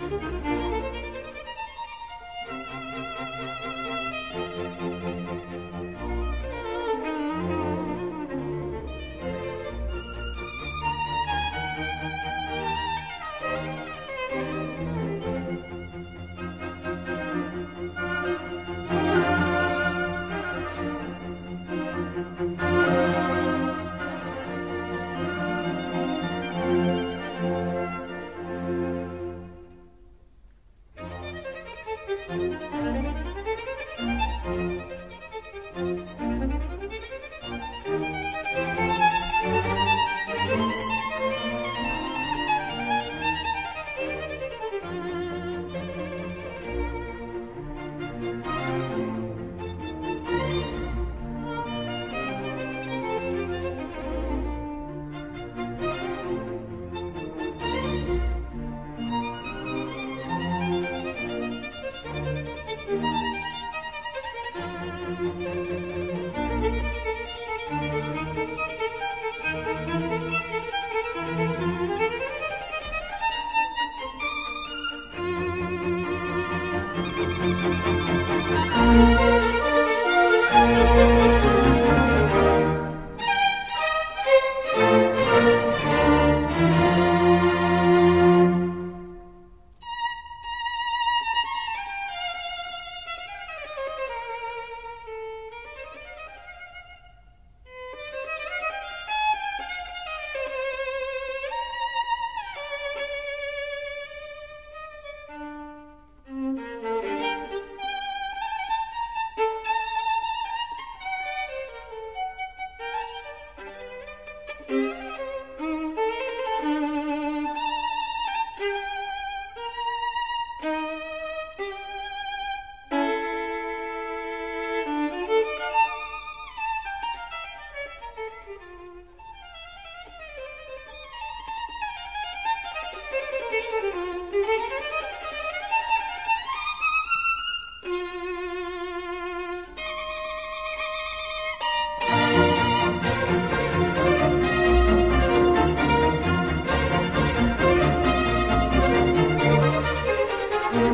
Música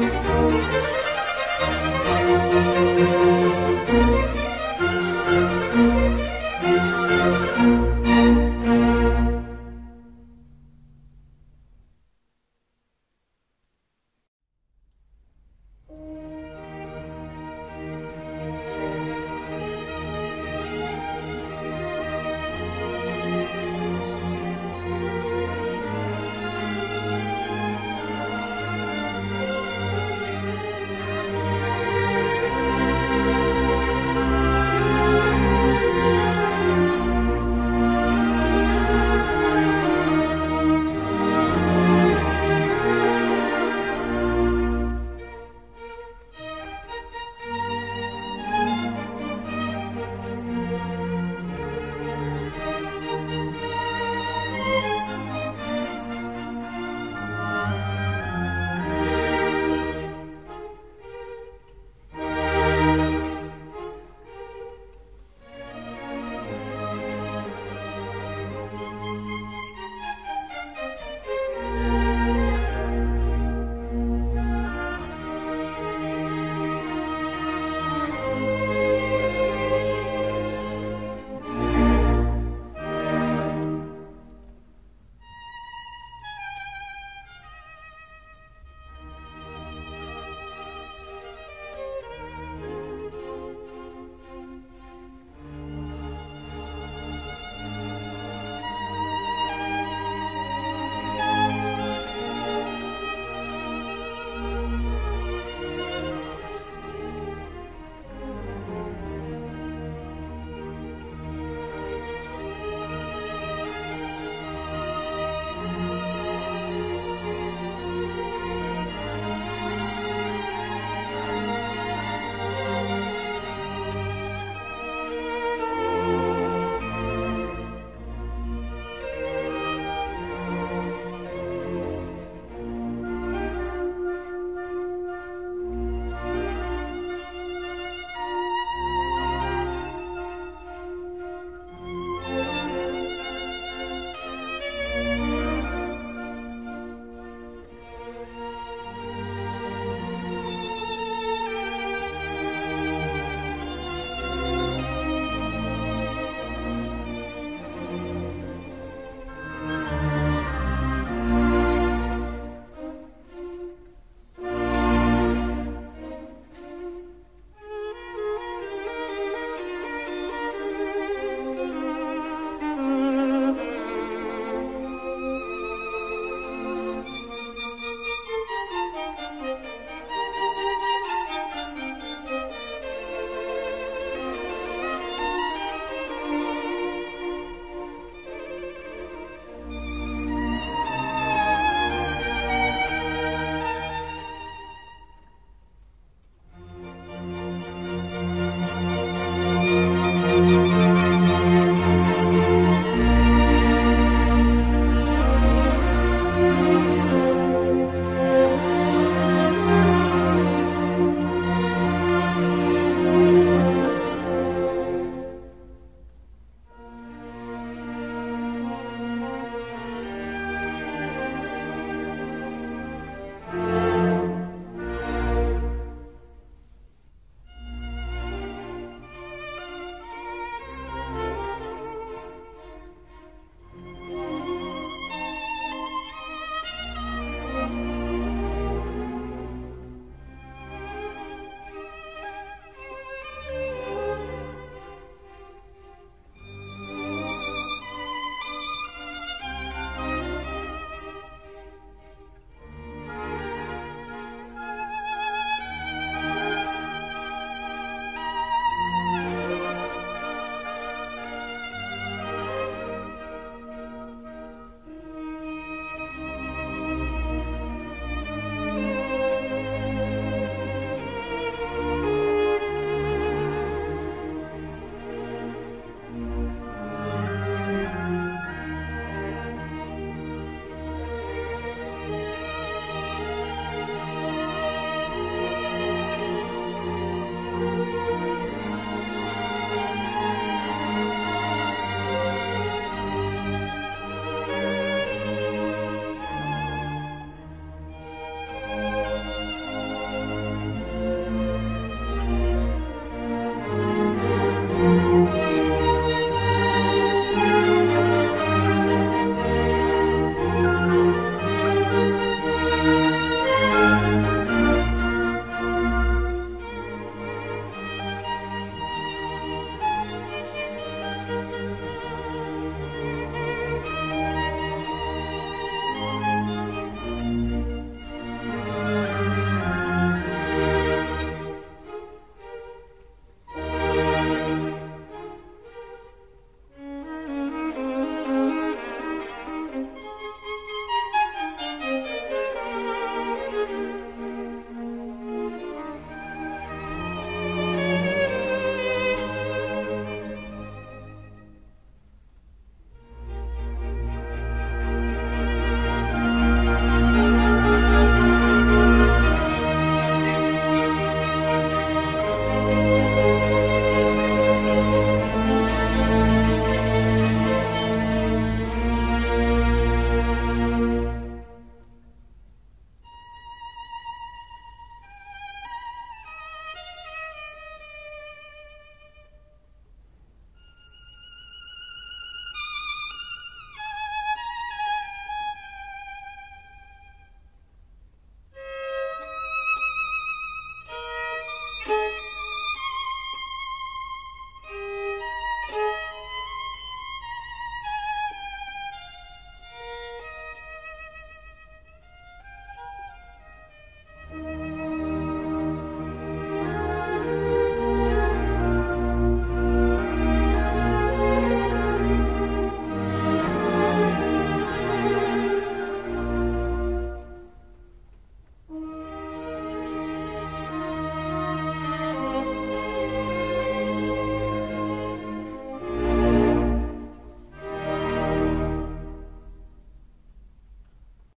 Música